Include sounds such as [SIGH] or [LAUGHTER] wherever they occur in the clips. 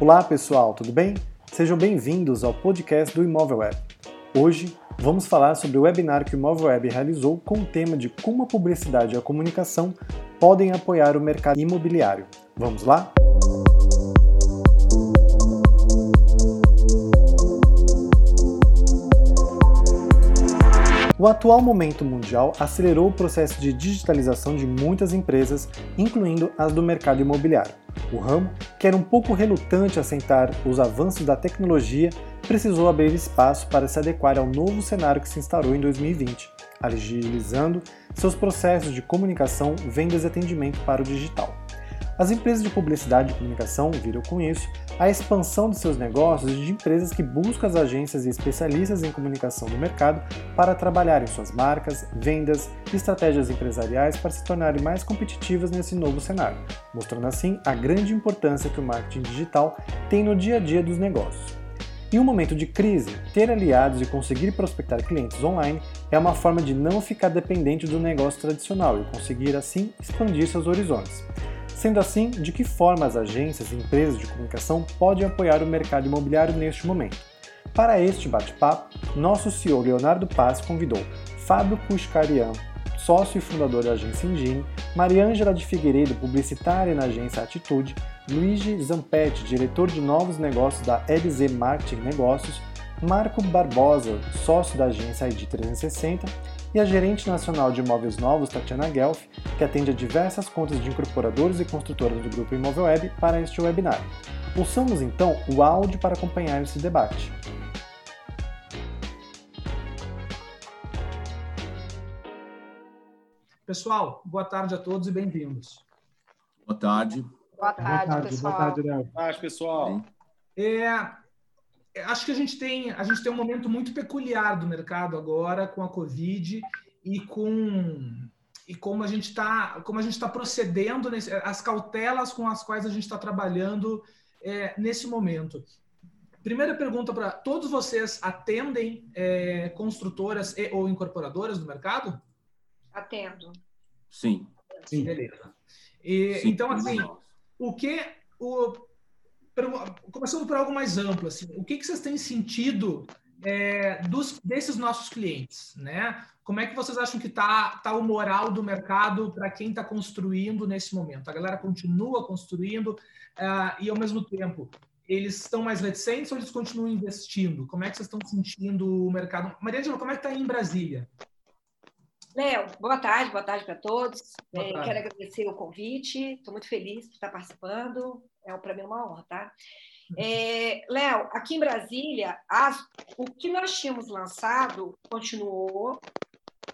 Olá pessoal, tudo bem? Sejam bem-vindos ao podcast do Imóvel Web. Hoje vamos falar sobre o webinar que o Imóvel Web realizou com o tema de como a publicidade e a comunicação podem apoiar o mercado imobiliário. Vamos lá? O atual momento mundial acelerou o processo de digitalização de muitas empresas, incluindo as do mercado imobiliário. O ramo, que era um pouco relutante a aceitar os avanços da tecnologia, precisou abrir espaço para se adequar ao novo cenário que se instaurou em 2020, agilizando seus processos de comunicação, vendas e atendimento para o digital. As empresas de publicidade e comunicação viram com isso a expansão de seus negócios de empresas que buscam as agências e especialistas em comunicação do mercado para trabalharem suas marcas, vendas e estratégias empresariais para se tornarem mais competitivas nesse novo cenário, mostrando assim a grande importância que o marketing digital tem no dia a dia dos negócios. Em um momento de crise, ter aliados e conseguir prospectar clientes online é uma forma de não ficar dependente do negócio tradicional e conseguir assim expandir seus horizontes. Sendo assim, de que forma as agências e empresas de comunicação podem apoiar o mercado imobiliário neste momento? Para este bate-papo, nosso CEO Leonardo Paz convidou Fábio Pushkarian, sócio e fundador da agência Engine, Mariângela de Figueiredo, publicitária na agência Atitude, Luigi Zampetti, diretor de novos negócios da LZ Marketing Negócios, Marco Barbosa, sócio da agência ID 360, e a gerente nacional de imóveis novos, Tatiana Guelph, que atende a diversas contas de incorporadores e construtoras do grupo Imóvel Web para este webinar. Ouçamos então o áudio para acompanhar esse debate. Pessoal, boa tarde a todos e bem-vindos. Boa tarde. Boa tarde, boa tarde pessoal. Boa tarde, Léo. Boa tarde, pessoal. É, acho que a gente tem a gente tem um momento muito peculiar do mercado agora com a Covid e com e como a gente está como a gente está procedendo nesse, as cautelas com as quais a gente está trabalhando é, nesse momento. Primeira pergunta para todos vocês atendem é, construtoras e, ou incorporadoras do mercado? Atendo. Sim. Sim. Beleza. E, Sim. Então assim, o que o começando por algo mais amplo, assim, o que, que vocês têm sentido é, dos, desses nossos clientes, né? Como é que vocês acham que está tá o moral do mercado para quem está construindo nesse momento? A galera continua construindo uh, e, ao mesmo tempo, eles estão mais reticentes ou eles continuam investindo? Como é que vocês estão sentindo o mercado? Maria Angela, como é que está aí em Brasília? Léo, boa tarde, boa tarde para todos. Boa tarde. É, quero agradecer o convite, estou muito feliz por estar participando é para mim uma honra, tá? Uhum. É, Léo, aqui em Brasília, as, o que nós tínhamos lançado continuou,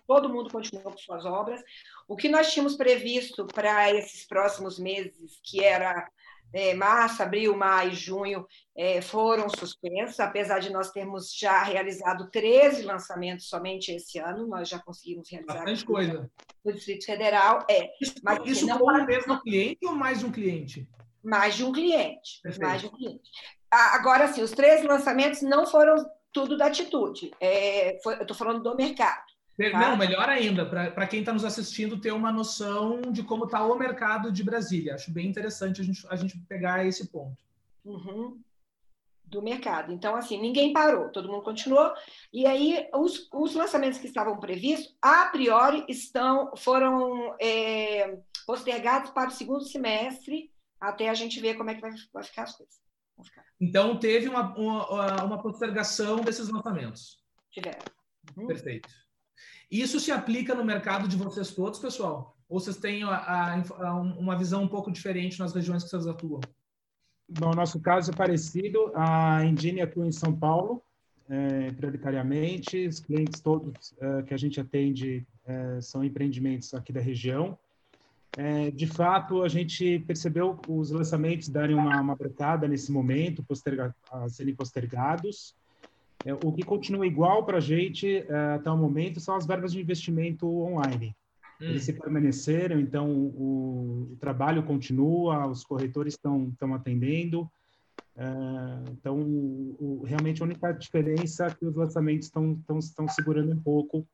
todo mundo continuou com suas obras. O que nós tínhamos previsto para esses próximos meses, que era é, março, abril, maio, junho, é, foram suspensos, apesar de nós termos já realizado 13 lançamentos somente esse ano, nós já conseguimos realizar. Bastante coisa. No Distrito Federal, é. Isso, mas, isso não com o mesmo cliente ou mais de um cliente? Mais de um cliente. Perfeito. Mais de um cliente. Agora, sim, os três lançamentos não foram tudo da atitude. É, foi, eu estou falando do mercado. Tá? Não, melhor ainda, para quem está nos assistindo ter uma noção de como está o mercado de Brasília. Acho bem interessante a gente, a gente pegar esse ponto. Uhum. Do mercado. Então, assim, ninguém parou, todo mundo continuou. E aí, os, os lançamentos que estavam previstos, a priori, estão, foram é, postergados para o segundo semestre até a gente ver como é que vai, vai ficar as coisas. Então, teve uma, uma, uma postergação desses lançamentos? Tiveram. Uhum. Perfeito. Isso se aplica no mercado de vocês todos, pessoal? Ou vocês têm a, a, a, uma visão um pouco diferente nas regiões que vocês atuam? No nosso caso é parecido. A Engine atua em São Paulo, é, prioritariamente. Os clientes todos é, que a gente atende é, são empreendimentos aqui da região. É, de fato, a gente percebeu os lançamentos darem uma, uma nesse momento, posterga, serem postergados. É, o que continua igual para a gente é, até o momento são as verbas de investimento online. Hum. Eles se permaneceram, então o, o, trabalho continua, os corretores estão atendendo. É, então, o, o, realmente a única diferença é que os lançamentos estão segurando um pouco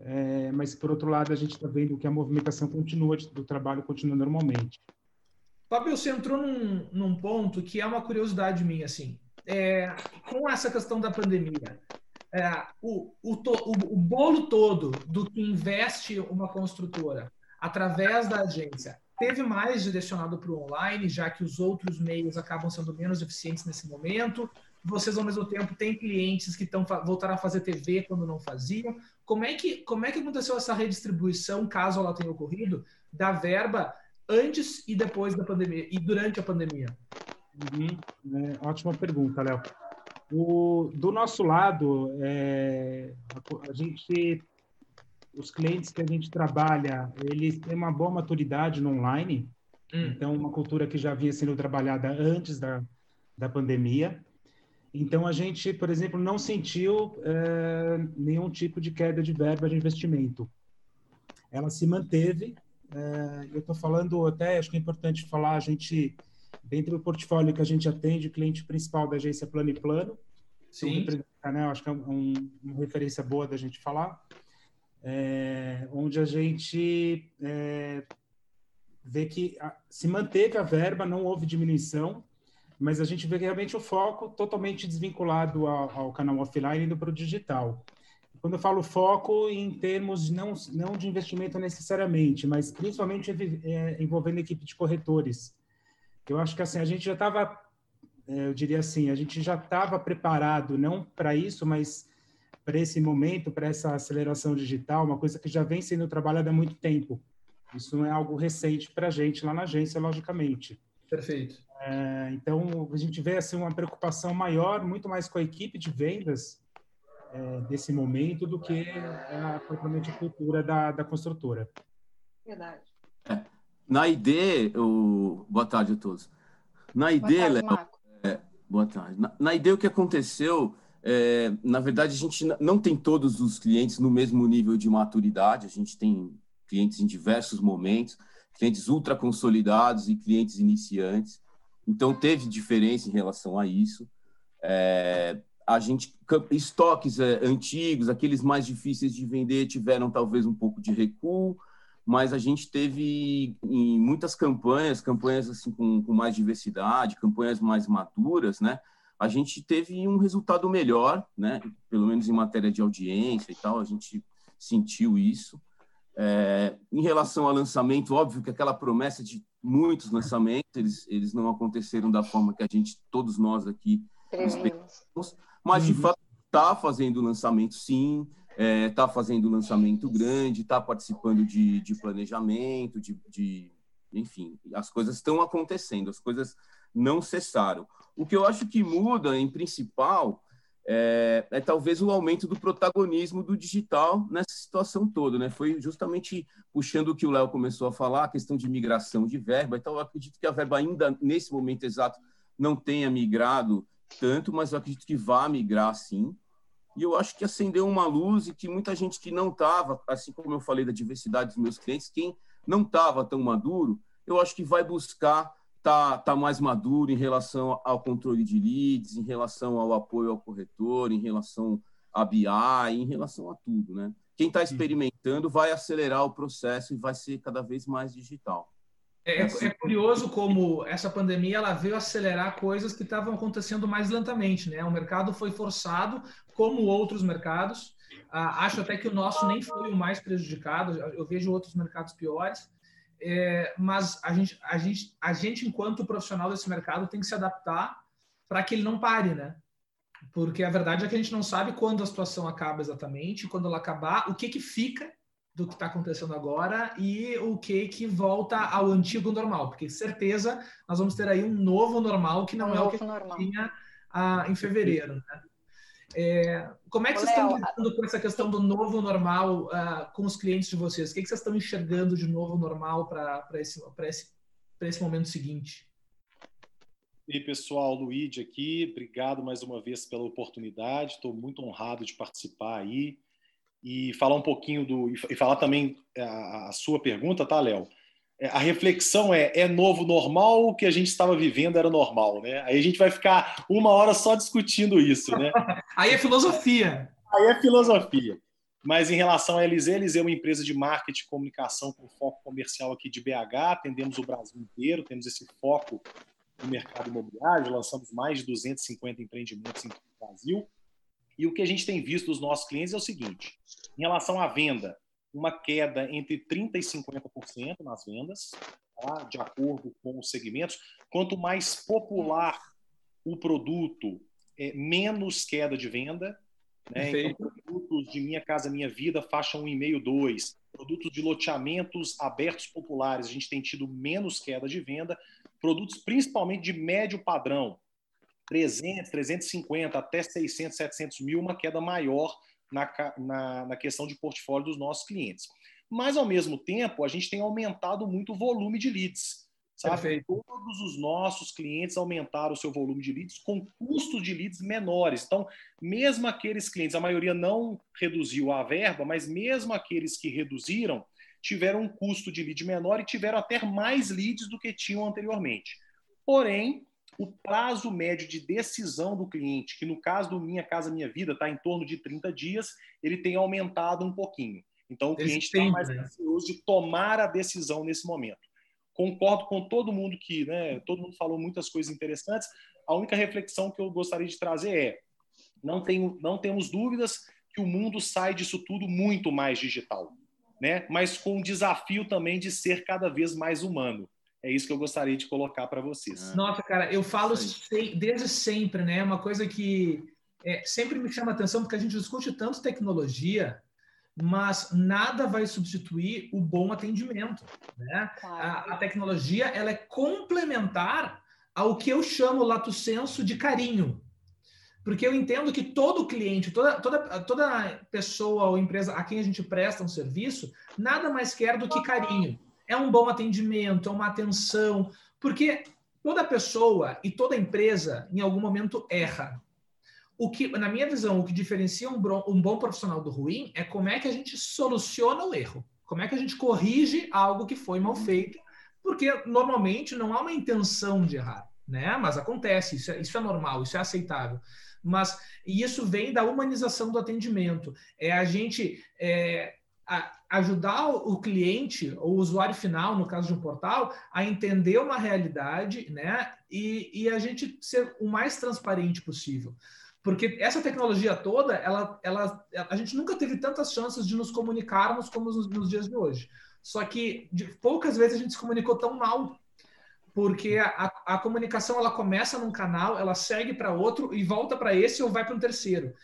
é, mas por outro lado a gente está vendo que a movimentação continua do trabalho continua normalmente. Fábio, você entrou num, num ponto que é uma curiosidade minha, assim. É, com essa questão da pandemia, é, o, o, to, o, o, bolo todo do que investe uma construtora através da agência teve mais direcionado para o online, já que os outros meios acabam sendo menos eficientes nesse momento. Vocês, ao mesmo tempo, têm clientes que estão voltaram a fazer TV quando não faziam. Como é que, como é que aconteceu essa redistribuição, caso ela tenha ocorrido, da verba antes e depois da pandemia e durante a pandemia? Uhum. É, ótima pergunta, Léo. O, do nosso lado, é, a, a, gente, os clientes que a gente trabalha, eles têm uma boa maturidade no online, hum. então uma cultura que já vinha sendo trabalhada antes da, da pandemia. Então a gente, por exemplo, não sentiu é, nenhum tipo de queda de verba de investimento. Ela se manteve. É, eu estou falando até, acho que é importante falar, a gente Dentro do portfólio que a gente atende, o cliente principal da agência Plano e Plano. Sim. Né, acho que é um, uma referência boa da gente falar. É, onde a gente é, vê que a, se manteve a verba, não houve diminuição, mas a gente vê realmente o foco totalmente desvinculado ao, ao canal offline indo para o digital. Quando eu falo foco em termos não, não de investimento necessariamente, mas principalmente é, envolvendo equipe de corretores, eu acho que assim a gente já estava, é, eu diria assim, a gente já estava preparado não para isso, mas para esse momento, para essa aceleração digital, uma coisa que já vem sendo trabalhada há muito tempo. Isso não é algo recente para a gente lá na agência, logicamente. Perfeito. É, então a gente vê assim uma preocupação maior, muito mais com a equipe de vendas é, desse momento do que a propriamente a cultura da, da construtora. Verdade. Na ID, o... boa tarde a todos. Na ID, boa tarde, Léo, é, boa tarde. Na, na ID, o que aconteceu, é, na verdade, a gente não tem todos os clientes no mesmo nível de maturidade, a gente tem clientes em diversos momentos, clientes ultra consolidados e clientes iniciantes. Então, teve diferença em relação a isso. É, a gente estoques é, antigos, aqueles mais difíceis de vender, tiveram talvez um pouco de recuo mas a gente teve em muitas campanhas, campanhas assim com, com mais diversidade, campanhas mais maduras, né? A gente teve um resultado melhor, né? Pelo menos em matéria de audiência e tal, a gente sentiu isso. É, em relação ao lançamento, óbvio que aquela promessa de muitos lançamentos, eles, eles não aconteceram da forma que a gente, todos nós aqui, esperamos, mas de uhum. fato está fazendo lançamento sim, está é, tá fazendo lançamento grande, está participando de, de planejamento, de, de, enfim, as coisas estão acontecendo, as coisas não cessaram. O que eu acho que muda, em principal, é, é, talvez o aumento do protagonismo do digital nessa situação toda, né? Foi justamente puxando o que o Léo começou a falar, a questão de migração de verba. Então, eu acredito que a verba ainda nesse momento exato não tenha migrado tanto, mas eu acredito que vá migrar sim. E eu acho que acendeu uma luz e que muita gente que não estava, assim como eu falei da diversidade dos meus clientes, quem não estava tão maduro, eu acho que vai buscar estar tá, tá mais maduro em relação ao controle de leads, em relação ao apoio ao corretor, em relação a BI, em relação a tudo, né? Quem está experimentando vai acelerar o processo e vai ser cada vez mais digital. É, é, é, curioso como essa pandemia ela veio acelerar coisas que estavam acontecendo mais lentamente, né? O mercado foi forçado, como outros mercados. Ah, acho até que o nosso nem foi o mais prejudicado. Eu vejo outros mercados piores. É, mas a gente, a gente, a gente enquanto profissional desse mercado tem que se adaptar para que ele não pare, né? Porque a verdade é que a gente não sabe quando a situação acaba exatamente, quando ela acabar, o que que fica do que está acontecendo agora e o que que volta ao antigo normal, porque certeza nós vamos ter aí um novo normal que não um é o que normal. tinha ah, em fevereiro. Né? É, como é que Ô, vocês Léo, estão lidando com essa questão do novo normal ah, com os clientes de vocês? O que, que vocês estão enxergando de novo normal para esse, esse, esse momento seguinte? E aí, pessoal, Luíde aqui, obrigado mais uma vez pela oportunidade, estou muito honrado de participar aí e falar um pouquinho do. e falar também é, a, a sua pergunta, tá, Léo? É, a reflexão é: é novo normal o que a gente estava vivendo era normal, né? Aí a gente vai ficar uma hora só discutindo isso, né? [LAUGHS] Aí é filosofia. Aí é filosofia. Mas em relação à LZ, a LZ é uma empresa de marketing e comunicação com foco comercial aqui de BH, atendemos o Brasil inteiro, temos esse foco no mercado imobiliário, lançamos mais de 250 empreendimentos em Brasil. E o que a gente tem visto dos nossos clientes é o seguinte: em relação à venda, uma queda entre 30% e 50% nas vendas, tá? de acordo com os segmentos. Quanto mais popular o produto, é, menos queda de venda. Né? Então, produtos de Minha Casa Minha Vida, faixa 1,5, 2. Produtos de loteamentos abertos populares, a gente tem tido menos queda de venda. Produtos principalmente de médio padrão, 300, 350 até 600, 700 mil, uma queda maior na, na, na questão de portfólio dos nossos clientes. Mas, ao mesmo tempo, a gente tem aumentado muito o volume de leads. Sabe? Todos os nossos clientes aumentaram o seu volume de leads com custos de leads menores. Então, mesmo aqueles clientes, a maioria não reduziu a verba, mas mesmo aqueles que reduziram, tiveram um custo de lead menor e tiveram até mais leads do que tinham anteriormente. Porém, o prazo médio de decisão do cliente, que no caso do Minha Casa Minha Vida está em torno de 30 dias, ele tem aumentado um pouquinho. Então, o cliente está mais né? ansioso de tomar a decisão nesse momento. Concordo com todo mundo que, né, todo mundo falou muitas coisas interessantes. A única reflexão que eu gostaria de trazer é: não, tenho, não temos dúvidas que o mundo sai disso tudo muito mais digital, né? mas com o desafio também de ser cada vez mais humano. É isso que eu gostaria de colocar para vocês. Ah. Nossa, cara, eu falo desde sempre, né? Uma coisa que é, sempre me chama atenção, porque a gente discute tanto tecnologia, mas nada vai substituir o bom atendimento. Né? Claro. A, a, tecnologia ela é complementar ao que eu chamo lato senso de carinho. Porque eu entendo que todo cliente, toda, toda, toda pessoa ou empresa a quem a gente presta um serviço, nada mais quer do que carinho é um bom atendimento, é uma atenção, porque toda pessoa e toda empresa em algum momento erra. O que, na minha visão, o que diferencia um, bom, um bom profissional do ruim é como é que a gente soluciona o erro, como é que a gente corrige algo que foi mal feito, porque normalmente não há uma intenção de errar, né? Mas acontece, isso é, isso é normal, isso é aceitável. Mas e isso vem da humanização do atendimento. É a gente é, ajudar o cliente, ou o usuário final, no caso de um portal, a entender uma realidade, né? E, e a gente ser o mais transparente possível. Porque essa tecnologia toda, ela, ela, a gente nunca teve tantas chances de nos comunicarmos como nos, nos dias de hoje. Só que de, poucas vezes a gente se comunicou tão mal porque a, a, comunicação ela começa num canal, ela segue para outro e volta para esse ou vai para um terceiro.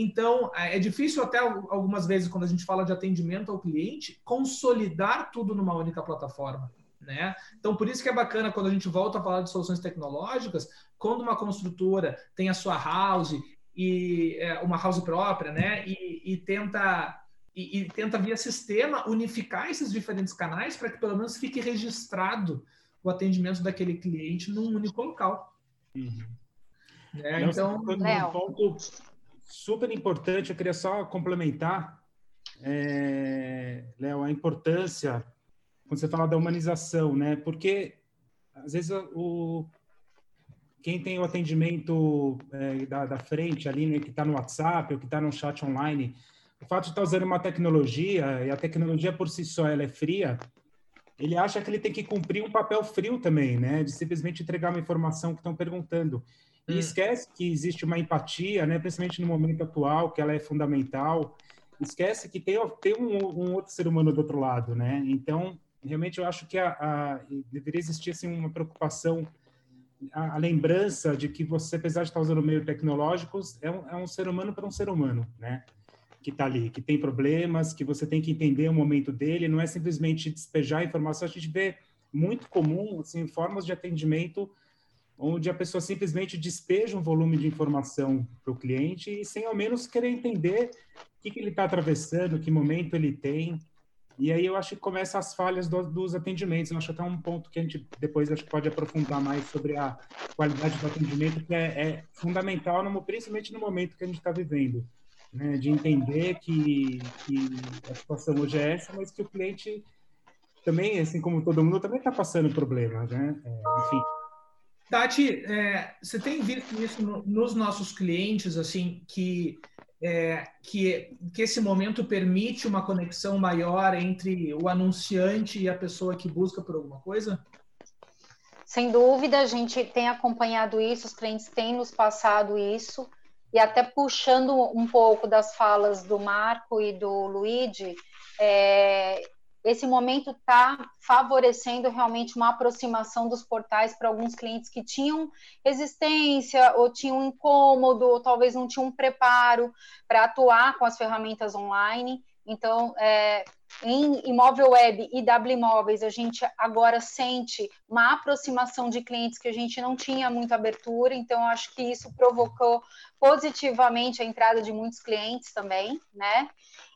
Então, é, é difícil até algumas vezes, quando a gente fala de atendimento ao cliente, consolidar tudo numa única plataforma. Né? Então, por isso que é bacana quando a gente volta a falar de soluções tecnológicas, quando uma construtora tem a sua house e é, uma house própria, né? E, e tenta e, e, tenta via sistema unificar esses diferentes canais para que pelo menos fique registrado o atendimento daquele cliente num único local. Uhum. É, então, um ponto super importante, eu queria só complementar, é, Léo, a importância, quando você fala da humanização, né? Porque, às vezes, o, quem tem o atendimento é, da, da, frente ali, né, que está no WhatsApp ou que está no chat online, o fato de estar tá usando uma tecnologia, e a tecnologia por si só ela é fria, ele acha que ele tem que cumprir um papel frio também, né? De simplesmente entregar uma informação que estão perguntando. E hum. esquece que existe uma empatia, né, principalmente no momento atual, que ela é fundamental. Esquece que tem, tem um, um outro ser humano do outro lado, né? Então, realmente eu acho que a, a deveria existir assim, uma preocupação, a, a, lembrança de que você, apesar de estar usando meios tecnológicos, é um, é um ser humano para um ser humano, né? Que está ali, que tem problemas, que você tem que entender o momento dele, não é simplesmente despejar informação. A gente vê muito comum, assim, formas de atendimento onde a pessoa simplesmente despeja um volume de informação para o cliente e sem ao menos querer entender o que, que ele está atravessando, que momento ele tem. E aí eu acho que começam as falhas do, dos atendimentos. Eu acho até um ponto que a gente depois acho que pode aprofundar mais sobre a qualidade do atendimento, que é, é fundamental, no, principalmente no momento que a gente está vivendo. Né, de entender que, que a situação hoje é essa, mas que o cliente também, assim como todo mundo, também está passando problemas, né? É, enfim, Tati, é, você tem visto isso no, nos nossos clientes, assim, que é, que, que esse momento permite uma conexão maior entre o anunciante e a pessoa que busca por alguma coisa? Sem dúvida, a gente tem acompanhado isso, os clientes têm nos passado isso, e até puxando um pouco das falas do Marco e do Luigi, é, esse momento está favorecendo realmente uma aproximação dos portais para alguns clientes que tinham resistência ou tinham incômodo, ou talvez não tinham preparo para atuar com as ferramentas online. Então, é, em imóvel web e W Imóveis, a gente agora sente uma aproximação de clientes que a gente não tinha muita abertura, então acho que isso provocou positivamente a entrada de muitos clientes também, né?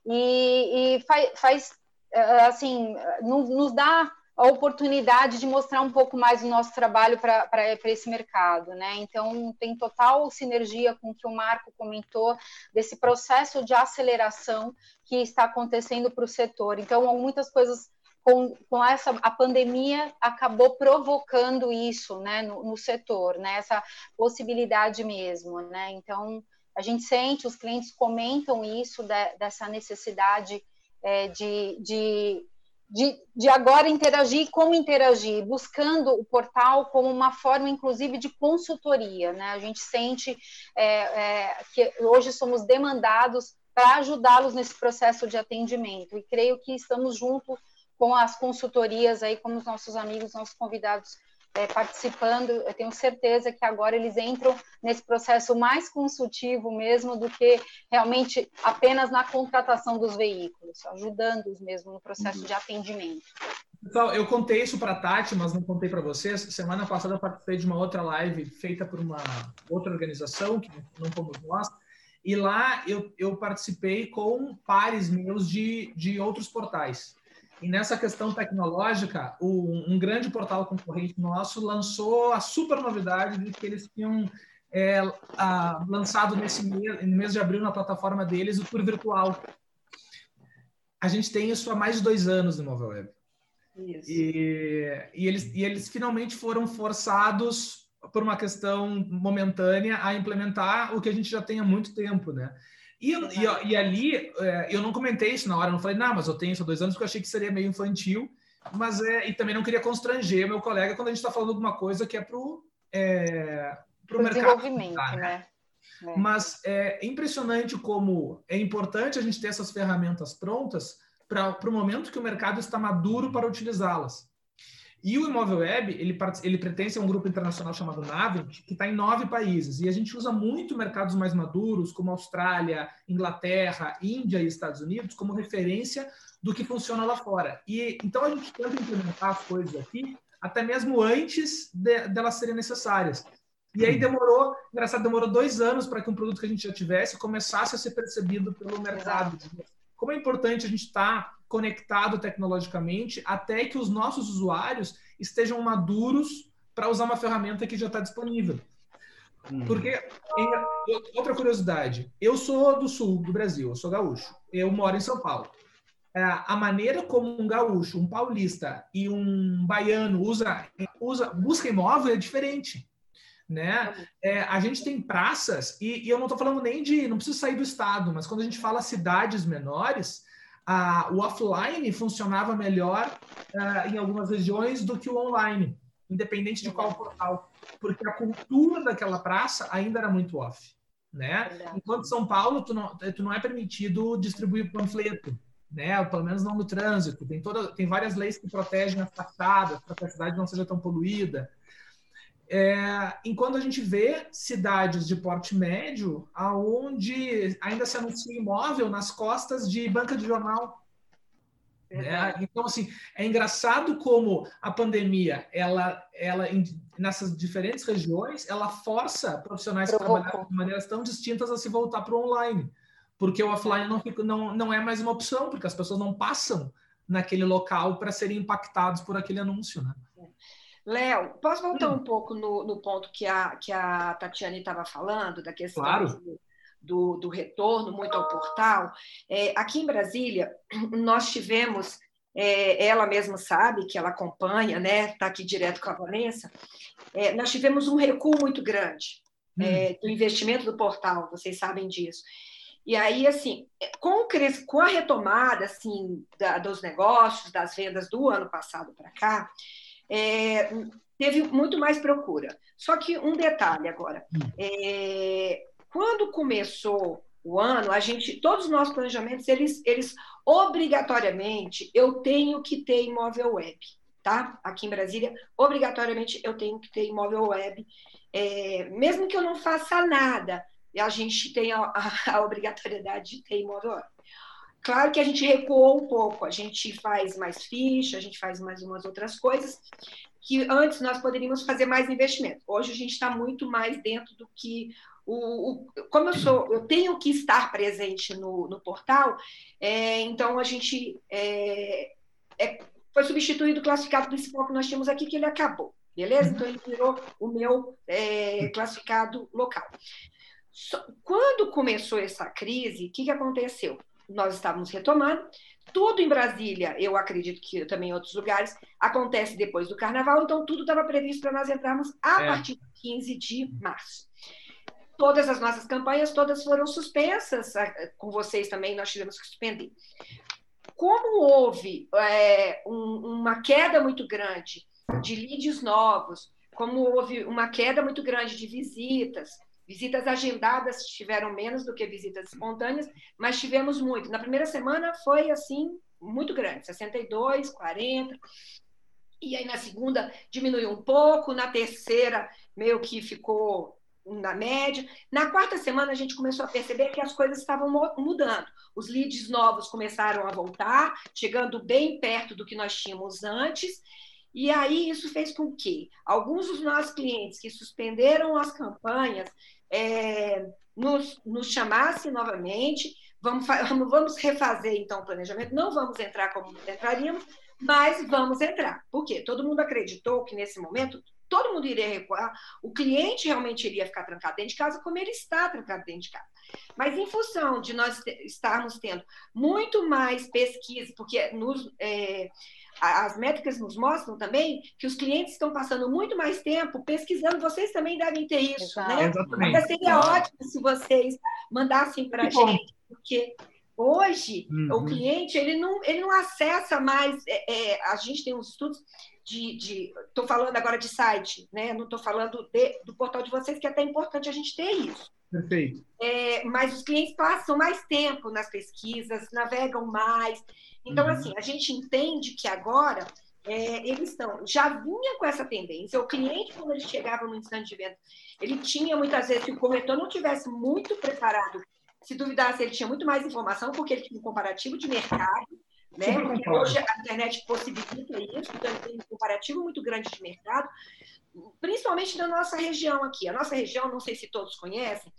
E, e faz, faz assim, nos dá a oportunidade de mostrar um pouco mais o nosso trabalho para esse mercado, né? Então, tem total sinergia com o que o Marco comentou, desse processo de aceleração que está acontecendo para o setor. Então, muitas coisas com, com essa a pandemia acabou provocando isso, né, no, no setor, né? Essa possibilidade mesmo, né? Então, a gente sente, os clientes comentam isso, de, dessa necessidade é, de, de, de, de, agora interagir como interagir, buscando o portal como uma forma, inclusive, de consultoria. Né? A gente sente é, é, que hoje somos demandados para ajudá-los nesse processo de atendimento, e creio que estamos junto com as consultorias aí, como os nossos amigos, nossos convidados é, participando, eu tenho certeza que agora eles entram nesse processo mais consultivo mesmo do que realmente apenas na contratação dos veículos, ajudando-os mesmo no processo uhum. de atendimento. Pessoal, eu contei isso para a Tati, mas não contei para vocês. Semana passada eu participei de uma outra live feita por uma outra organização, que não fomos nós, e lá eu, eu participei com pares meus de, de outros portais. E nessa questão tecnológica, o, um grande portal concorrente nosso lançou a super novidade de que eles tinham é, a, lançado nesse mês, no mês de abril na plataforma deles o tour virtual. A gente tem isso há mais de dois anos no Mobile Web. Isso. E, e, eles, e eles finalmente foram forçados por uma questão momentânea a implementar o que a gente já tem há muito tempo, né? E, e, e, ali, é, eu não comentei isso na hora, não falei, não, mas eu tenho só dois anos, porque eu achei que seria meio infantil, mas é, e também não queria constranger meu colega quando a gente está falando de uma coisa que é para o é, pro mercado. Desenvolvimento, tá, né? É. Mas é impressionante como é importante a gente ter essas ferramentas prontas para o momento que o mercado está maduro para utilizá-las. E o Imóvel Web, ele, ele pertence a um grupo internacional chamado Navent, que está em nove países. E a gente usa muito mercados mais maduros, como Austrália, Inglaterra, Índia e Estados Unidos, como referência do que funciona lá fora. E Então, a gente tenta implementar as coisas aqui, até mesmo antes de, delas serem necessárias. E aí demorou, engraçado, demorou dois anos para que um produto que a gente já tivesse começasse a ser percebido pelo mercado. Como é importante a gente estar tá conectado tecnologicamente até que os nossos usuários estejam maduros para usar uma ferramenta que já está disponível. Hum. Porque, outra curiosidade, eu sou do sul do Brasil, eu sou gaúcho, eu moro em São Paulo. É, a maneira como um gaúcho, um paulista e um baiano usa, usa busca imóvel é diferente. Né? É, a gente tem praças, e, e eu não estou falando nem de. Não precisa sair do estado, mas quando a gente fala cidades menores, a, o offline funcionava melhor uh, em algumas regiões do que o online, independente de qual portal, porque a cultura daquela praça ainda era muito off. Né? Enquanto São Paulo, tu não, tu não é permitido distribuir panfleto, né? Pelo menos não no trânsito. Tem, toda, tem várias leis que protegem as fachadas para que a cidade não seja tão poluída. É, enquanto a gente vê cidades de porte médio, aonde ainda se anuncia imóvel nas costas de banca de jornal. É, então, assim, é engraçado como a pandemia, ela, ela nessas diferentes regiões, ela força profissionais que trabalham de maneiras tão distintas a se voltar para o online. Porque o offline não, não, não é mais uma opção, porque as pessoas não passam naquele local para serem impactados por aquele anúncio, né? Léo, posso voltar hum. um pouco no, no, ponto que a, que a Tatiane estava falando, da questão claro. do, do, do, retorno muito ao portal? É, aqui em Brasília, [CLEARS THROAT] nós tivemos, é, ela mesma sabe que ela acompanha, né? Está aqui direto com a Vanessa, é, nós tivemos um recuo muito grande hum. É, do investimento do portal, vocês sabem disso. E aí, assim, com, com a retomada assim, da, dos negócios, das vendas do ano passado para cá, é, teve muito mais procura. Só que um detalhe agora. É, quando começou o ano, a gente, todos os nossos planejamentos, eles, eles obrigatoriamente, eu tenho que ter imóvel web, tá? Aqui em Brasília, obrigatoriamente eu tenho que ter imóvel web, é, mesmo que eu não faça nada, a gente tem a, a, a obrigatoriedade de ter imóvel web. Claro que a gente recuou um pouco, a gente faz mais ficha, a gente faz mais umas outras coisas, que antes nós poderíamos fazer mais investimento. Hoje a gente está muito mais dentro do que o, o, como eu sou, eu tenho que estar presente no, no portal, é, então a gente é, é, foi substituído o classificado principal que nós tínhamos aqui, que ele acabou, beleza? Então ele virou o meu é, classificado local. Quando começou essa crise, o que, que aconteceu? Nós estávamos retomando, tudo em Brasília, eu acredito que também em outros lugares, acontece depois do carnaval, então tudo estava previsto para nós entrarmos a é. partir de 15 de março. Todas as nossas campanhas, todas foram suspensas, com vocês também nós tivemos que suspender. Como houve é, um, uma queda muito grande de leads novos, como houve uma queda muito grande de visitas, Visitas agendadas tiveram menos do que visitas espontâneas, mas tivemos muito. Na primeira semana foi assim muito grande, 62, 40. E aí na segunda diminuiu um pouco, na terceira meio que ficou na média. Na quarta semana a gente começou a perceber que as coisas estavam mudando. Os leads novos começaram a voltar, chegando bem perto do que nós tínhamos antes. E aí isso fez com que alguns dos nossos clientes que suspenderam as campanhas é, nos, nos chamasse novamente, [LAUGHS] vamos, vamos refazer então o planejamento, não vamos entrar como entraríamos, mas vamos entrar. Por quê? Todo mundo acreditou que nesse momento todo mundo iria recuar, o cliente realmente iria ficar trancado dentro de casa, como ele está trancado dentro de casa. Mas em função de nós estarmos tendo muito mais pesquisa, porque nos, é, as métricas nos mostram também que os clientes estão passando muito mais tempo pesquisando. Vocês também devem ter isso, Exato. né? Exatamente. Mas seria ótimo se vocês mandassem para a gente, porque hoje uhum. o cliente ele não, ele não acessa mais. É, é, a gente tem uns estudos de. Estou falando agora de site, né? Não estou falando de, do portal de vocês, que é até importante a gente ter isso. Perfeito. É, mas os clientes passam mais tempo nas pesquisas, navegam mais. Então, uhum. assim, a gente entende que agora é, eles estão, já vinha com essa tendência. O cliente, quando ele chegava no instante de venda, ele tinha muitas vezes, se o corretor não tivesse muito preparado, se duvidasse, ele tinha muito mais informação, porque ele tinha um comparativo de mercado, né? Porque hoje a internet possibilita isso, então ele tem um comparativo muito grande de mercado, principalmente na nossa região aqui. A nossa região, não sei se todos conhecem,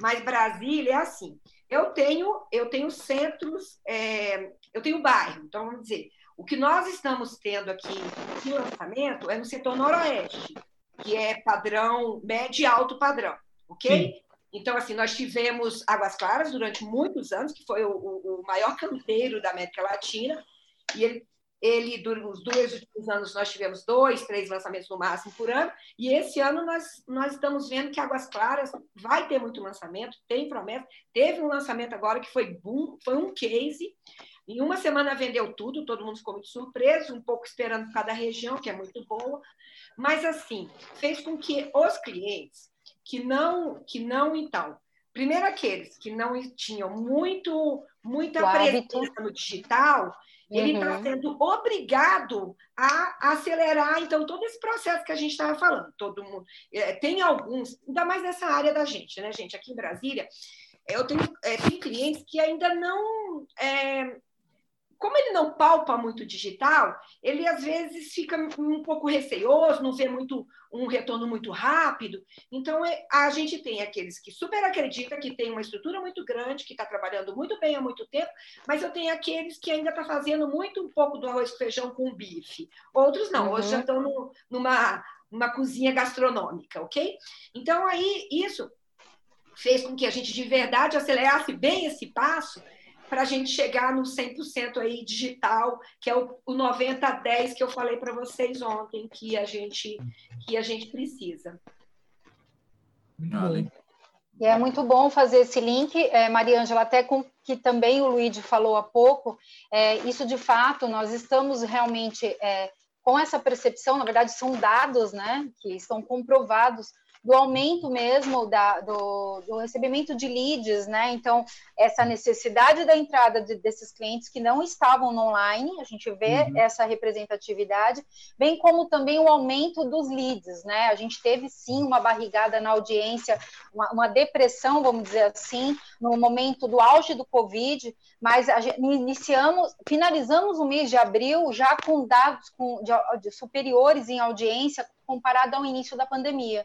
mas Brasília é assim. Eu tenho, eu tenho centros, é, eu tenho bairro, então vamos dizer, o que nós estamos tendo aqui no lançamento é no setor noroeste, que é padrão médio e alto padrão, ok? Sim. Então, assim, nós tivemos Águas Claras durante muitos anos, que foi o, o maior canteiro da América Latina, e ele ele, nos dois últimos anos, nós tivemos dois, três lançamentos no máximo por ano, e esse ano nós, nós estamos vendo que Águas Claras vai ter muito lançamento, tem promessa. Teve um lançamento agora que foi boom, foi um case. Em uma semana vendeu tudo, todo mundo ficou muito surpreso, um pouco esperando cada região, que é muito boa. Mas, assim, fez com que os clientes que não, que não então, primeiro aqueles que não tinham muito, muita presença no digital, ele está uhum. sendo obrigado a acelerar, então, todo esse processo que a gente estava falando. Todo mundo. É, tem alguns, ainda mais nessa área da gente, né, gente? Aqui em Brasília, eu tenho, é, tenho clientes que ainda não é, como ele não palpa muito digital, ele às vezes fica um pouco receoso, não vê muito um retorno muito rápido. Então, é, a gente tem aqueles que super acreditam que tem uma estrutura muito grande, que está trabalhando muito bem há muito tempo, mas eu tenho aqueles que ainda está fazendo muito um pouco do arroz com feijão com bife. Outros não, uhum. hoje já estão no, numa uma cozinha gastronômica, ok? Então, aí, isso fez com que a gente de verdade acelerasse bem esse passo para a gente chegar no 100% aí digital, que é o, o 90-10 que eu falei para vocês ontem, que a gente, que a gente precisa. Muito bom. E é muito bom fazer esse link, é, Maria Ângela, até com que também o Luigi falou há pouco, é, isso de fato, nós estamos realmente é, com essa percepção, na verdade são dados né, que estão comprovados do aumento mesmo da, do, do, recebimento de leads, né? Então, essa necessidade da entrada de, desses clientes que não estavam no online, a gente vê uhum. essa representatividade, bem como também o aumento dos leads, né? A gente teve sim uma barrigada na audiência, uma, uma depressão, vamos dizer assim, no momento do auge do Covid, mas gente, iniciamos, finalizamos o mês de abril já com dados com, de, de superiores em audiência comparado ao início da pandemia.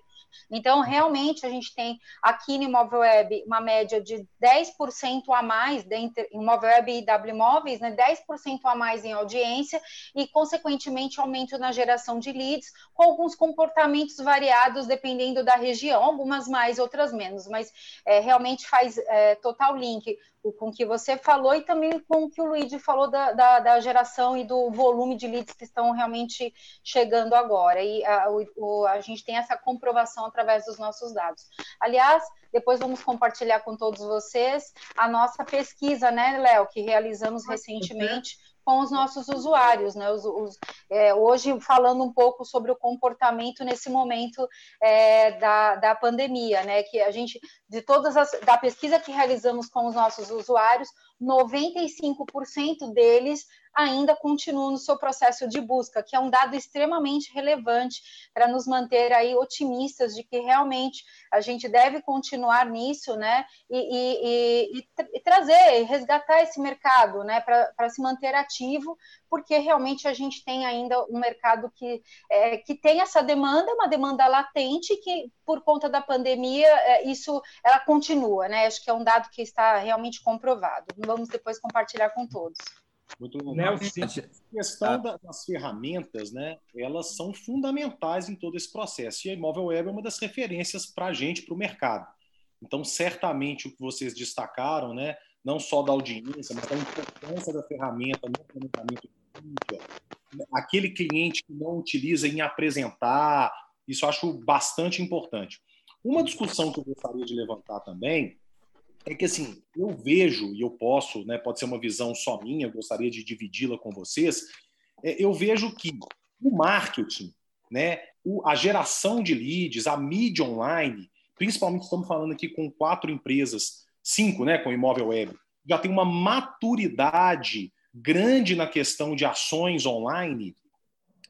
Então, realmente, a gente tem aqui no Imóvel Web uma média de 10% a mais, dentre Imóvel Web e W Imóveis, né, 10% a mais em audiência e, consequentemente, aumento na geração de leads, com alguns comportamentos variados dependendo da região, algumas mais, outras menos, mas é, realmente faz é, total link com o que você falou e também com o que o Luigi falou da, da, da, geração e do volume de leads que estão realmente chegando agora. E a, o, a gente tem essa comprovação através dos nossos dados. Aliás, depois vamos compartilhar com todos vocês a nossa pesquisa, né, Léo, que realizamos recentemente com os nossos usuários, né? Os, os, é, hoje falando um pouco sobre o comportamento nesse momento é, da, da pandemia, né? Que a gente, de todas as da pesquisa que realizamos com os nossos usuários, 95% deles ainda continuam no seu processo de busca, que é um dado extremamente relevante para nos manter aí otimistas de que realmente a gente deve continuar nisso, né? E, e, e, e trazer, resgatar esse mercado, né? Para se manter ativo, porque realmente a gente tem ainda um mercado que, é, que tem essa demanda, uma demanda latente, que por conta da pandemia, é, isso ela continua, né? Acho que é um dado que está realmente comprovado. Vamos depois compartilhar com todos. Muito legal. A questão das ferramentas, né, elas são fundamentais em todo esse processo. E a Imóvel Web é uma das referências para a gente, para o mercado. Então, certamente, o que vocês destacaram, né, não só da audiência, mas da importância da ferramenta no planejamento aquele cliente que não utiliza em apresentar, isso eu acho bastante importante. Uma discussão que eu gostaria de levantar também é que assim, eu vejo, e eu posso, né, pode ser uma visão só minha, eu gostaria de dividi-la com vocês, é, eu vejo que o marketing, né, o, a geração de leads, a mídia online, principalmente estamos falando aqui com quatro empresas, cinco, né, com imóvel web, já tem uma maturidade grande na questão de ações online,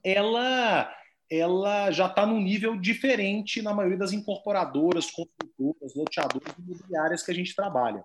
ela ela já está num nível diferente na maioria das incorporadoras, construtoras, loteadoras imobiliárias que a gente trabalha.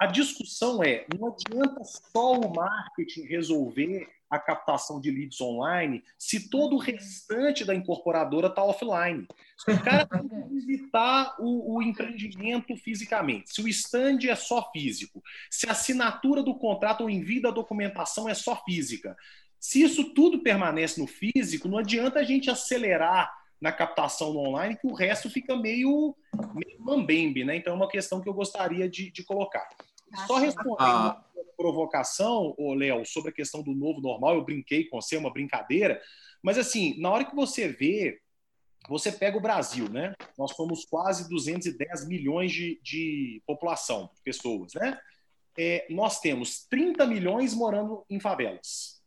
A discussão é: não adianta só o marketing resolver a captação de leads online se todo o restante da incorporadora está offline. Se o cara tem que visitar o, o, empreendimento fisicamente, se o stand é só físico, se a assinatura do contrato ou envio da documentação é só física, se isso tudo permanece no físico, não adianta a gente acelerar na captação no online, que o resto fica meio, meio mambembe, né? Então é uma questão que eu gostaria de, de colocar. Só respondendo ah. a provocação, Léo, sobre a questão do novo normal, eu brinquei com você, é uma brincadeira, mas assim, na hora que você vê, você pega o Brasil, né? Nós somos quase 210 milhões de, de população, de pessoas, né? É, nós temos 30 milhões morando em favelas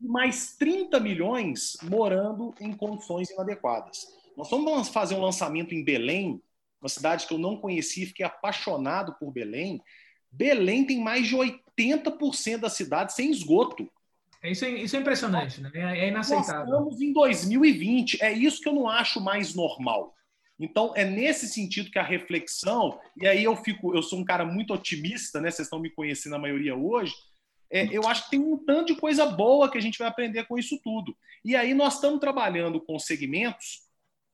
mais 30 milhões morando em condições inadequadas. Nós vamos fazer um lançamento em Belém, uma cidade que eu não conheci, fiquei apaixonado por Belém. Belém tem mais de 80% da cidade sem esgoto. Isso, é, isso é impressionante, né? é, é inaceitável. Nós estamos em 2020, é isso que eu não acho mais normal. Então, é nesse sentido que a reflexão, e aí eu fico, eu sou um cara muito otimista, né? Vocês estão me conhecendo a maioria hoje, é, eu acho que tem um tanto de coisa boa que a gente vai aprender com isso tudo. E aí nós estamos trabalhando com segmentos,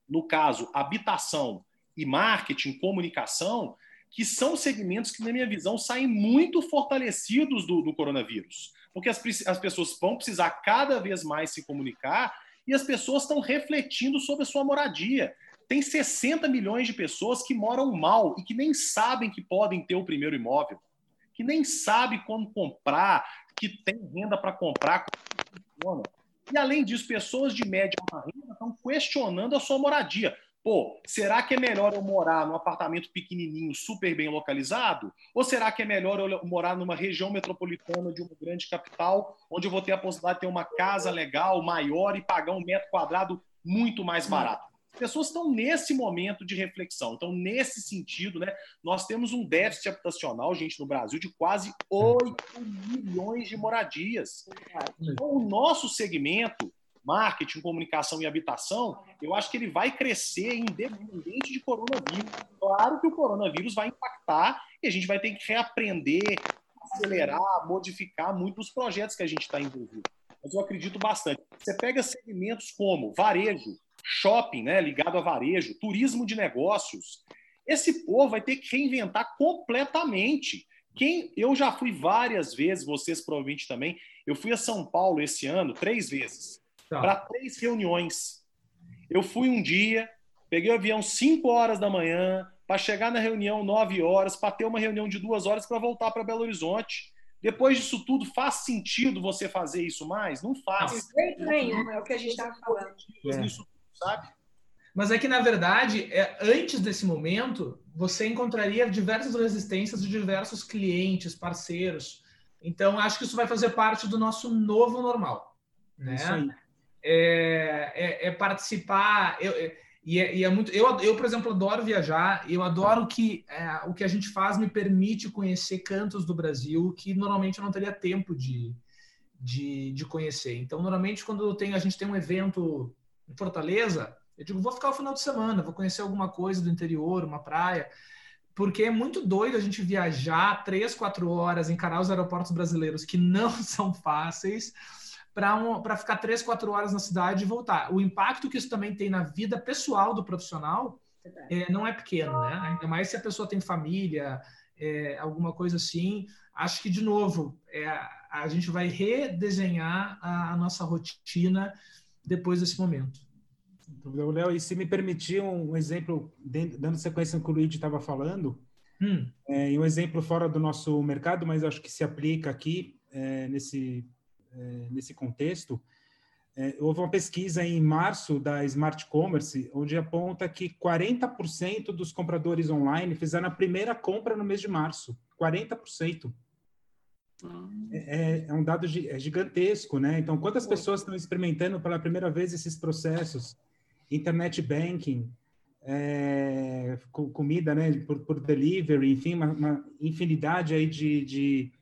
no caso, habitação e marketing, comunicação, que são segmentos que, na minha visão, saem muito fortalecidos do, do coronavírus. Porque as, as pessoas vão precisar cada vez mais se comunicar e as pessoas estão refletindo sobre a sua moradia. Tem 60 milhões de pessoas que moram mal e que nem sabem que podem ter o primeiro imóvel que nem sabe como comprar, que tem renda para comprar, como funciona. E além disso, pessoas de média renda estão questionando a sua moradia. Pô, será que é melhor eu morar num apartamento pequenininho, super bem localizado? Ou será que é melhor eu morar numa região metropolitana de uma grande capital, onde eu vou ter a possibilidade de ter uma casa legal, maior e pagar um metro quadrado muito mais barato? As pessoas estão nesse momento de reflexão. Então, nesse sentido, né, nós temos um déficit habitacional, gente, no Brasil, de quase 8 milhões de moradias. Então, o nosso segmento marketing, comunicação e habitação, eu acho que ele vai crescer independente de coronavírus. Claro que o coronavírus vai impactar e a gente vai ter que reaprender, acelerar, modificar muitos projetos que a gente está envolvido. Mas eu acredito bastante. Você pega segmentos como varejo, shopping, né, ligado a varejo, turismo de negócios. Esse povo vai ter que reinventar completamente. Quem eu já fui várias vezes, vocês provavelmente também. Eu fui a São Paulo esse ano três vezes tá. para três reuniões. Eu fui um dia, peguei o avião 5 horas da manhã, para chegar na reunião 9 horas, para ter uma reunião de duas horas para voltar para Belo Horizonte. Depois disso tudo, faz sentido você fazer isso mais? Não faz. De jeito nenhum, é o que a gente estava falando. É. Isso, sabe? Mas é que, na verdade, é, antes desse momento, você encontraria diversas resistências de diversos clientes, parceiros. Então, acho que isso vai fazer parte do nosso novo normal. Né? Isso aí é, é, é participar. Eu, é, e, é, e é, muito. Eu, eu, por exemplo, adoro viajar. Eu adoro que é, o que a gente faz me permite conhecer cantos do Brasil que normalmente eu não teria tempo de, de, de conhecer. Então, normalmente, quando tem, a gente tem um evento em Fortaleza, eu digo, vou ficar o final de semana, vou conhecer alguma coisa do interior, uma praia. Porque é muito doido a gente viajar três, quatro horas, encarar os aeroportos brasileiros que não [LAUGHS] são fáceis para um, ficar três, quatro horas na cidade e voltar. O impacto que isso também tem na vida pessoal do profissional é, não é pequeno, né? Ainda mais se a pessoa tem família, é, alguma coisa assim. Acho que, de novo, é, a gente vai redesenhar a, a nossa rotina depois desse momento. Léo, e se me permitir um exemplo, dando sequência no que o Luigi estava falando, hum. é, um exemplo fora do nosso mercado, mas acho que se aplica aqui é, nesse é, nesse contexto, é, houve uma pesquisa em março da Smart Commerce, onde aponta que 40% dos compradores online fizeram a primeira compra no mês de março. 40%. É, é, um dado é gigantesco, né? Então, quantas pessoas estão experimentando pela primeira vez esses processos? Internet banking, é, comida, né, por, por delivery, enfim, uma, uma infinidade aí de, de,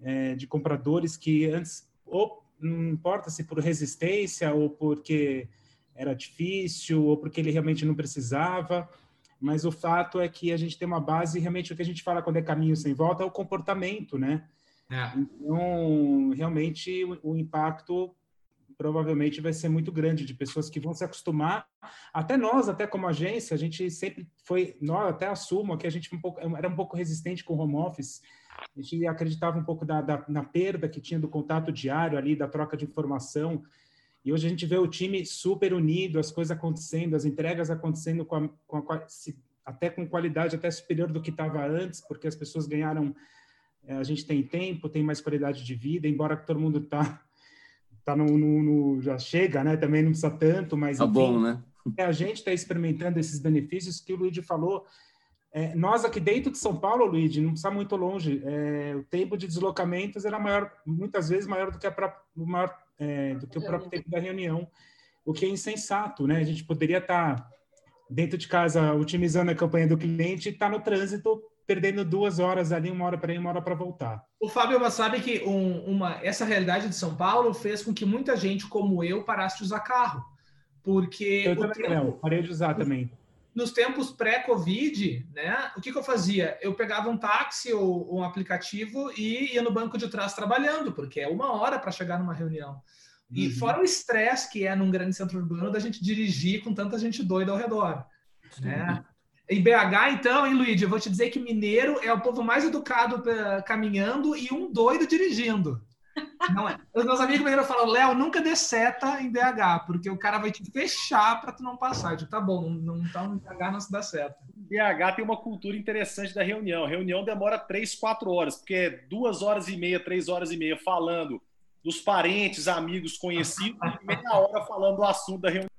é, de compradores que antes ou não importa se por resistência ou porque era difícil ou porque ele realmente não precisava, mas o fato é que a gente tem uma base, realmente o que a gente fala quando é caminho sem volta é o comportamento, né? É. Então, realmente o, o, impacto provavelmente vai ser muito grande de pessoas que vão se acostumar. Até nós, até como agência, a gente sempre foi, nós até assumo que a gente um pouco, era um pouco resistente com o home office, a gente acreditava um pouco da, da, na perda que tinha do contato diário ali, da troca de informação. E hoje a gente vê o time super unido, as coisas acontecendo, as entregas acontecendo com a, com a, até com qualidade até superior do que estava antes, porque as pessoas ganharam. Eh, a gente tem tempo, tem mais qualidade de vida, embora todo mundo tá tá no, no, no já chega, né? Também não precisa tanto, mas tá enfim, bom, né? A gente está experimentando esses benefícios que o Luigi falou é, nós aqui dentro de São Paulo, Luigi, não está muito longe. É, o tempo de deslocamentos era maior, muitas vezes maior do que, a própria, maior, é, do que o próprio tempo da reunião, o que é insensato, né? A gente poderia estar tá dentro de casa otimizando a campanha do cliente e estar tá no trânsito perdendo duas horas ali, uma hora para ir, uma hora para voltar. O Fábio sabe que um, uma, essa realidade de São Paulo fez com que muita gente, como eu, parasse de usar carro. Porque. Eu também, tempo... não, parei de usar também nos tempos pré-Covid, né, o que, que, eu fazia? Eu pegava um táxi ou um aplicativo e ia no banco de trás trabalhando, porque é uma hora para chegar numa reunião. E uhum. fora o estresse que é num grande centro urbano da gente dirigir com tanta gente doida ao redor. Né? Em BH, então, hein, Luiz? Eu vou te dizer que mineiro é o povo mais educado caminhando e um doido dirigindo. Não é. Os meus amigos mineiros falam, Léo, nunca dê seta em BH, porque o cara vai te fechar para tu não passar. Eu digo, tá bom, não, tá em BH, não se dá seta. BH tem uma cultura interessante da reunião. A reunião demora três, quatro horas, porque é duas horas e meia, três horas e meia falando dos parentes, amigos, conhecidos, e meia hora falando do assunto da reunião.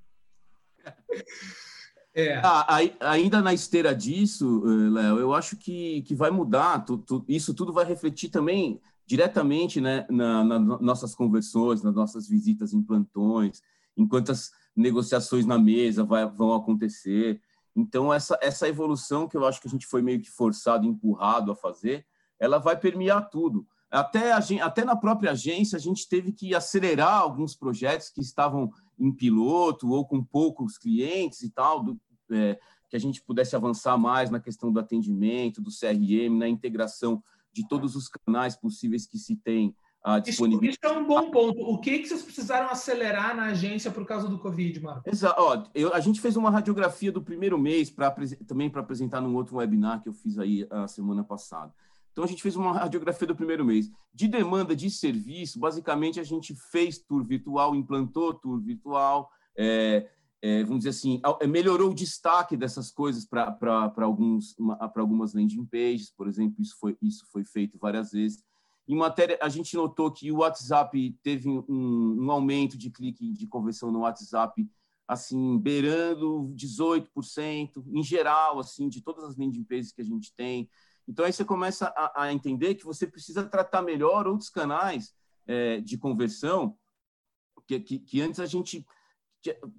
É. Ah, ainda na esteira disso, eh, Léo, eu acho que, que vai mudar. Tu, tu, isso tudo vai refletir também diretamente né, nas na nossas conversões, nas nossas visitas em plantões, em quantas negociações na mesa vai, vão acontecer. Então, essa, essa evolução que eu acho que a gente foi meio que forçado, empurrado a fazer, ela vai permear tudo. Até, gente, até na própria agência, a gente teve que acelerar alguns projetos que estavam em piloto ou com poucos clientes e tal, do, é, que a gente pudesse avançar mais na questão do atendimento, do CRM, na integração de todos os canais possíveis que se tem a disponível. Isso, isso, é um bom ponto. O que, que vocês precisaram acelerar na agência por causa do Covid, Marco? Exato. Ó, eu, a gente fez uma radiografia do primeiro mês pra, também para apresentar num outro webinar que eu fiz aí a semana passada. Então, a gente fez uma radiografia do primeiro mês. De demanda de serviço, basicamente, a gente fez tour virtual, implantou tour virtual, é, é, vamos dizer assim, é, melhorou o destaque dessas coisas para algumas landing pages, por exemplo, isso foi, isso foi feito várias vezes. Em matéria, a gente notou que o WhatsApp teve um, um aumento de clique de conversão no WhatsApp, assim, beirando 18%, em geral, assim, de todas as landing pages que a gente tem. Então, aí você começa a, a entender que você precisa tratar melhor outros canais é, de conversão, que, que, que, antes a gente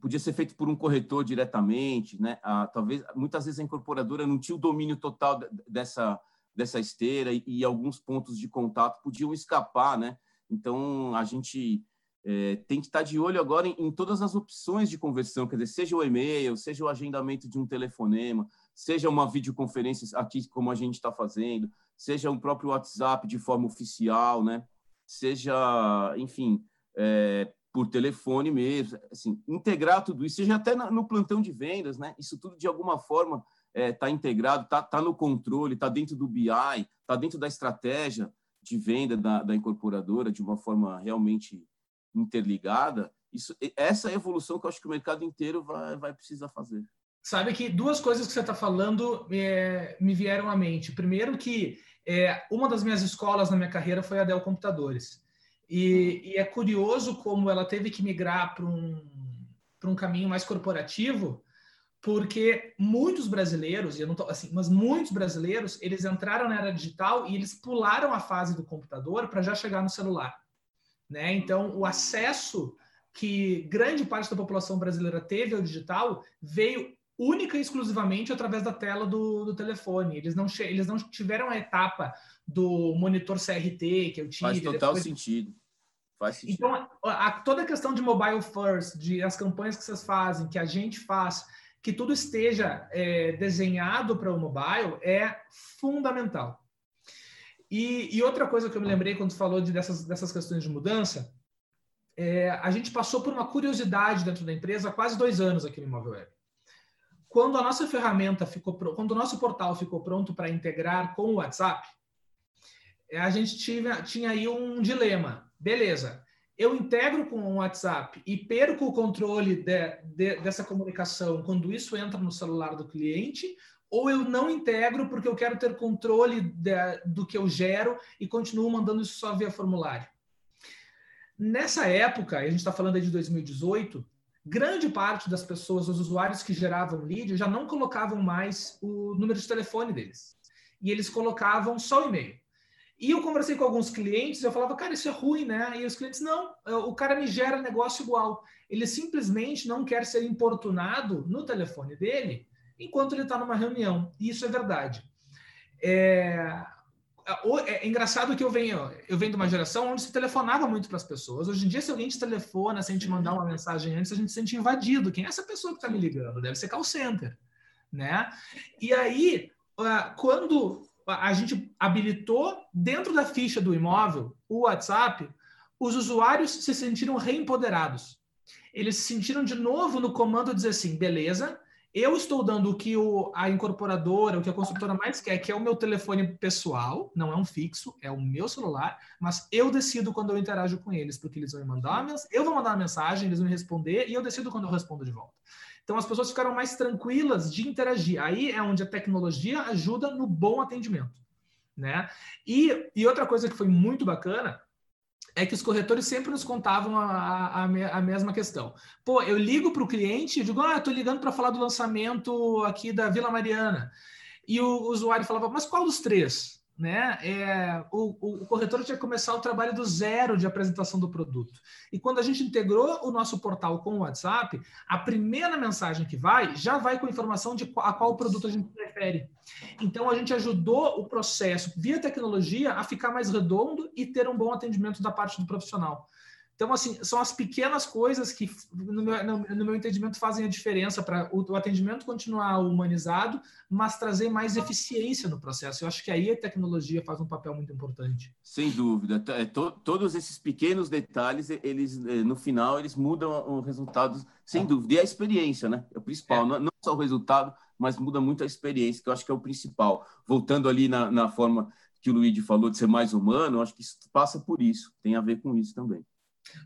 podia ser feito por um corretor diretamente, né? Ah, talvez muitas vezes a incorporadora não tinha o domínio total dessa dessa esteira e, e alguns pontos de contato podiam escapar, né? Então a gente é, tem que estar de olho agora em, em, todas as opções de conversão, quer dizer, seja o e-mail, seja o agendamento de um telefonema, seja uma videoconferência aqui como a gente está fazendo, seja o próprio WhatsApp de forma oficial, né? Seja, enfim, é, por telefone mesmo, assim, integrar tudo isso, seja até no plantão de vendas, né? Isso tudo de alguma forma está é, tá integrado, está tá no controle, está dentro do BI, está dentro da estratégia de venda da, da incorporadora de uma forma realmente interligada. Isso, essa é a evolução que eu acho que o mercado inteiro vai, vai precisar fazer. Sabe que duas coisas que você está falando é, me vieram à mente. Primeiro que é, uma das minhas escolas na minha carreira foi a Dell Computadores. E, e é curioso como ela teve que migrar para um, um caminho mais corporativo, porque muitos brasileiros, e eu não tô, assim, mas muitos brasileiros, eles entraram na era digital e eles pularam a fase do computador para já chegar no celular. Né? Então, o acesso que grande parte da população brasileira teve ao digital veio única e exclusivamente através da tela do, do telefone. Eles não, eles não tiveram a etapa do monitor CRT que eu tive. Faz total depois... sentido. Faz sentido. Então, a, a, toda a questão de mobile first, de as campanhas que vocês fazem, que a gente faz, que tudo esteja é, desenhado para o mobile é fundamental. E, e, outra coisa que eu me lembrei quando falou de dessas, dessas questões de mudança, é, a gente passou por uma curiosidade dentro da empresa há quase dois anos aqui no Imóvel Web. Quando a nossa ferramenta ficou, quando o nosso portal ficou pronto para integrar com o WhatsApp, é, a gente tinha, tinha aí um dilema. Beleza, eu integro com o WhatsApp e perco o controle de, de, dessa comunicação quando isso entra no celular do cliente, ou eu não integro porque eu quero ter controle de, do que eu gero e continuo mandando isso só via formulário. Nessa época, a gente está falando aí de 2018, grande parte das pessoas, os usuários que geravam lead, já não colocavam mais o número de telefone deles. E eles colocavam só o e-mail. E eu conversei com alguns clientes, eu falava, cara, isso é ruim, né? E os clientes, não, o cara me gera negócio igual. Ele simplesmente não quer ser importunado no telefone dele enquanto ele está numa reunião. E isso é verdade. É... é, engraçado que eu venho, eu venho de uma geração onde se telefonava muito para as pessoas. Hoje em dia, se alguém te telefona, se a gente mandar uma mensagem antes, a gente se sente invadido. Quem é essa pessoa que está me ligando? Deve ser call center, né? E aí, quando a gente habilitou dentro da ficha do imóvel o WhatsApp, os usuários se sentiram reempoderados. Eles se sentiram de novo no comando dizer assim, beleza, eu estou dando o que o, a incorporadora, o que a construtora mais quer, que é o meu telefone pessoal, não é um fixo, é o meu celular, mas eu decido quando eu interajo com eles, porque eles vão me mandar eu vou mandar uma mensagem, eles vão me responder e eu decido quando eu respondo de volta. Então as pessoas ficaram mais tranquilas de interagir. Aí é onde a tecnologia ajuda no bom atendimento, né? E, e outra coisa que foi muito bacana é que os corretores sempre nos contavam a, a, a mesma questão. Pô, eu ligo para o cliente e digo, ah, estou ligando para falar do lançamento aqui da Vila Mariana. E o usuário falava, mas qual dos três? Né? É, o, o, corretor tinha que começar o trabalho do zero de apresentação do produto. E quando a gente integrou o nosso portal com o WhatsApp, a primeira mensagem que vai já vai com informação de a qual produto a gente prefere. Então a gente ajudou o processo via tecnologia a ficar mais redondo e ter um bom atendimento da parte do profissional. Então, assim, são as pequenas coisas que, no meu, no, meu entendimento, fazem a diferença para o, atendimento continuar humanizado, mas trazer mais eficiência no processo. Eu acho que aí a tecnologia faz um papel muito importante. Sem dúvida. É, to, todos esses pequenos detalhes, eles, eh, no final, eles mudam o resultado, sem dúvida. E a experiência, né? É o principal. É. Não, não só o resultado, mas muda muito a experiência, que eu acho que é o principal. Voltando ali na, na forma que o Luigi falou de ser mais humano, eu acho que isso passa por isso. Tem a ver com isso também.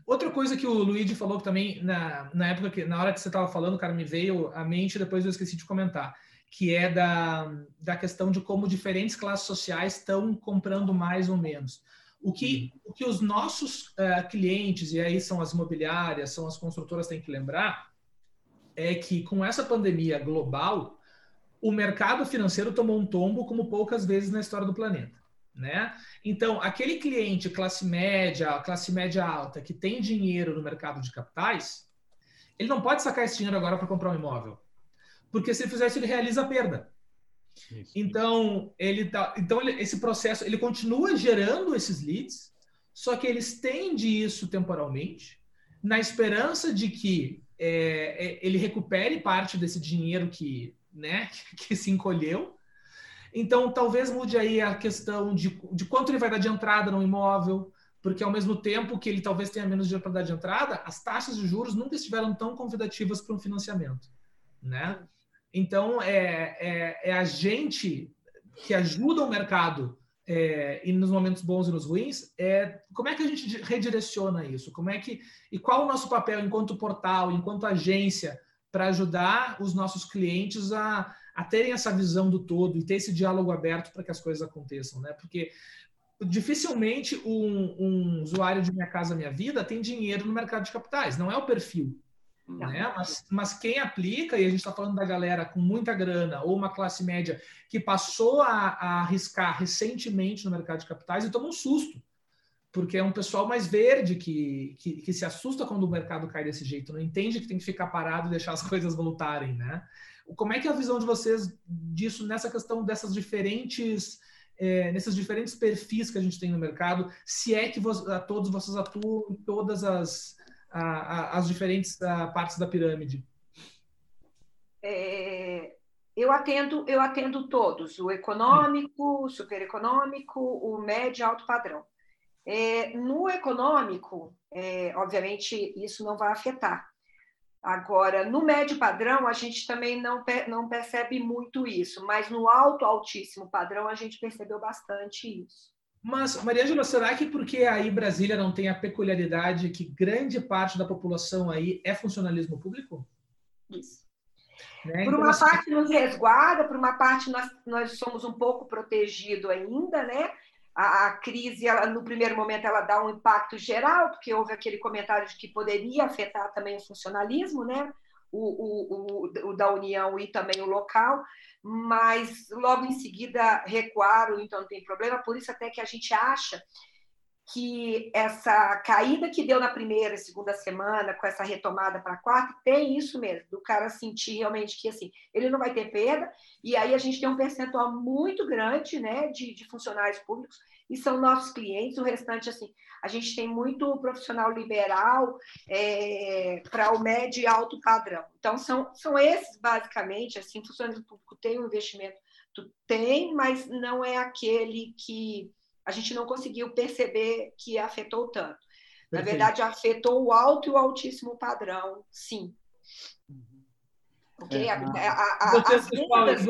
Outra coisa que o Luigi falou também, na, na época que, na hora que você estava falando, cara, me veio à mente, depois eu esqueci de comentar, que é da, da questão de como diferentes classes sociais estão comprando mais ou menos. O que, o que os nossos uh, clientes, e aí são as imobiliárias, são as construtoras, têm que lembrar, é que com essa pandemia global, o mercado financeiro tomou um tombo como poucas vezes na história do planeta né? Então, aquele cliente classe média, classe média alta, que tem dinheiro no mercado de capitais, ele não pode sacar esse dinheiro agora para comprar um imóvel. Porque se ele fizer isso, ele realiza a perda. Isso. Então, ele tá, então ele, esse processo, ele continua gerando esses leads, só que ele estende isso temporalmente, na esperança de que é, é ele recupere parte desse dinheiro que, né, [LAUGHS] que se encolheu, então, talvez mude aí a questão de, de quanto ele vai dar de entrada no imóvel, porque ao mesmo tempo que ele talvez tenha menos dinheiro para dar de entrada, as taxas de juros nunca estiveram tão convidativas para um financiamento, né? Então, é, é, é a gente que ajuda o mercado é, e nos momentos bons e nos ruins, é, como é que a gente redireciona isso? Como é que e qual o nosso papel enquanto portal, enquanto agência, para ajudar os nossos clientes a, a terem essa visão do todo e ter esse diálogo aberto para que as coisas aconteçam, né? Porque dificilmente um, um, usuário de Minha Casa Minha Vida tem dinheiro no mercado de capitais, não é o perfil. Né? Mas, mas quem aplica, e a gente está falando da galera com muita grana ou uma classe média que passou a, a arriscar recentemente no mercado de capitais e toma um susto porque é um pessoal mais verde que, que, que, se assusta quando o mercado cai desse jeito, não entende que tem que ficar parado e deixar as [LAUGHS] coisas voltarem, né? Como é que é a visão de vocês disso nessa questão dessas diferentes é, nesses diferentes perfis que a gente tem no mercado, se é que vos, a, todos vocês atuam em todas as, a, a, as diferentes partes da pirâmide? É, eu atendo eu atendo todos, o econômico, o super econômico, o médio e alto padrão. É, no econômico, é, obviamente, isso não vai afetar. Agora, no médio padrão, a gente também não, não percebe muito isso, mas no alto, altíssimo padrão, a gente percebeu bastante isso. Mas, Maria Angela, será que porque aí Brasília não tem a peculiaridade que grande parte da população aí é funcionalismo público? Isso. Né? Por então, uma assim... parte nos resguarda, por uma parte nós, nós somos um pouco protegidos ainda, né? A, crise, ela, no primeiro momento, ela dá um impacto geral, porque houve aquele comentário de que poderia afetar também o funcionalismo, né? O, o, o, o da União e também o local, mas logo em seguida recuaram, então não tem problema, por isso até que a gente acha que essa caída que deu na primeira e segunda semana, com essa retomada para a quarta, tem isso mesmo, do cara sentir realmente que assim, ele não vai ter perda, e aí a gente tem um percentual muito grande né, de, de funcionários públicos, e são nossos clientes, o restante, assim, a gente tem muito profissional liberal é, para o médio e alto padrão. Então, são, são esses, basicamente, assim, funcionário público tem um investimento, tem, mas não é aquele que a gente não conseguiu perceber que afetou tanto. Perfeito. Na verdade, afetou o alto e o altíssimo padrão, sim. Uhum. Ok? É, a, a, a, as vendas,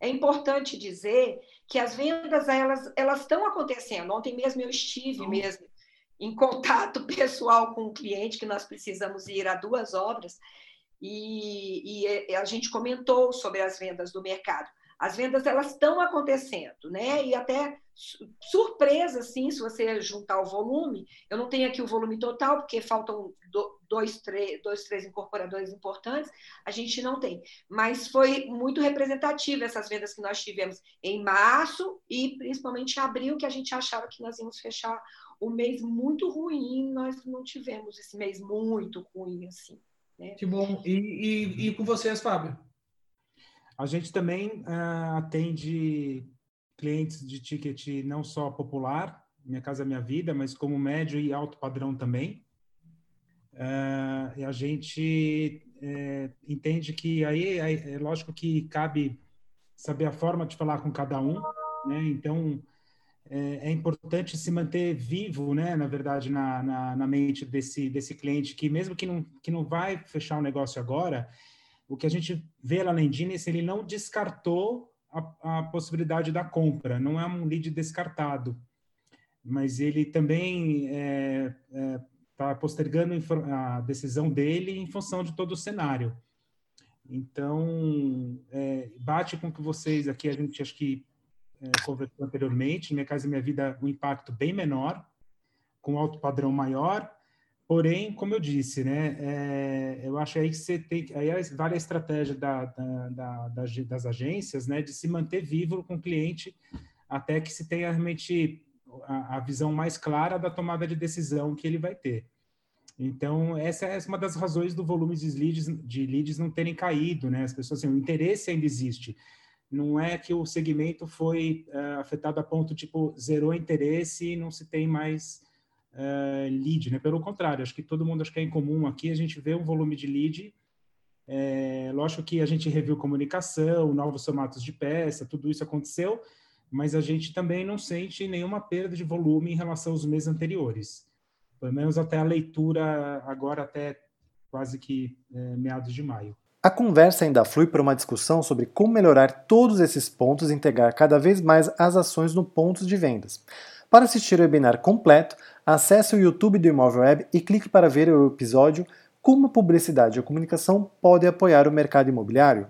é importante dizer que as vendas elas elas estão acontecendo. Ontem mesmo eu estive uhum. mesmo em contato [LAUGHS] pessoal com o um cliente que nós precisamos ir a duas obras e, e a gente comentou sobre as vendas do mercado as vendas elas estão acontecendo, né? E até surpresa, sim, se você juntar o volume. Eu não tenho aqui o volume total, porque faltam dois, três, dois, três incorporadores importantes, a gente não tem. Mas foi muito representativa essas vendas que nós tivemos em março e principalmente em abril, que a gente achava que nós íamos fechar o mês muito ruim, nós não tivemos esse mês muito ruim assim. Né? Que bom. E, e, e com vocês, Fábio? A gente também uh, atende clientes de ticket não só popular, Minha Casa Minha Vida, mas como médio e alto padrão também. Uh, e a gente é, entende que aí é, é, lógico que cabe saber a forma de falar com cada um, né? Então é, é importante se manter vivo, né? Na verdade, na, na, na, mente desse desse cliente que mesmo que não que não vai fechar o negócio agora, o que a gente vê na Endines, ele não descartou a, a possibilidade da compra, não é um lead descartado, mas ele também está é, é, tá postergando a decisão dele em função de todo o cenário. Então, é, bate com que vocês aqui, a gente acho que é, conversou anteriormente, Minha Casa e Minha Vida, um impacto bem menor, com alto padrão maior, Porém, como eu disse, né, é, eu acho aí que você tem, aí vale a estratégia da, da, da, das agências, né, de se manter vivo com o cliente até que se tenha realmente a, a, visão mais clara da tomada de decisão que ele vai ter. Então, essa é uma das razões do volume de leads, de leads não terem caído, né? As pessoas, assim, o interesse ainda existe. Não é que o segmento foi uh, afetado a ponto, tipo, zerou interesse e não se tem mais uh, lead, né? Pelo contrário, acho que todo mundo acho que é em comum aqui, a gente vê um volume de lead. É, lógico que a gente reviu comunicação, novos formatos de peça, tudo isso aconteceu, mas a gente também não sente nenhuma perda de volume em relação aos meses anteriores. Pelo menos até a leitura, agora até quase que é, meados de maio. A conversa ainda flui para uma discussão sobre como melhorar todos esses pontos e integrar cada vez mais as ações no pontos de vendas. Para assistir o webinar completo, acesse o YouTube do Imóvel Web e clique para ver o episódio Como a publicidade e a comunicação podem apoiar o mercado imobiliário.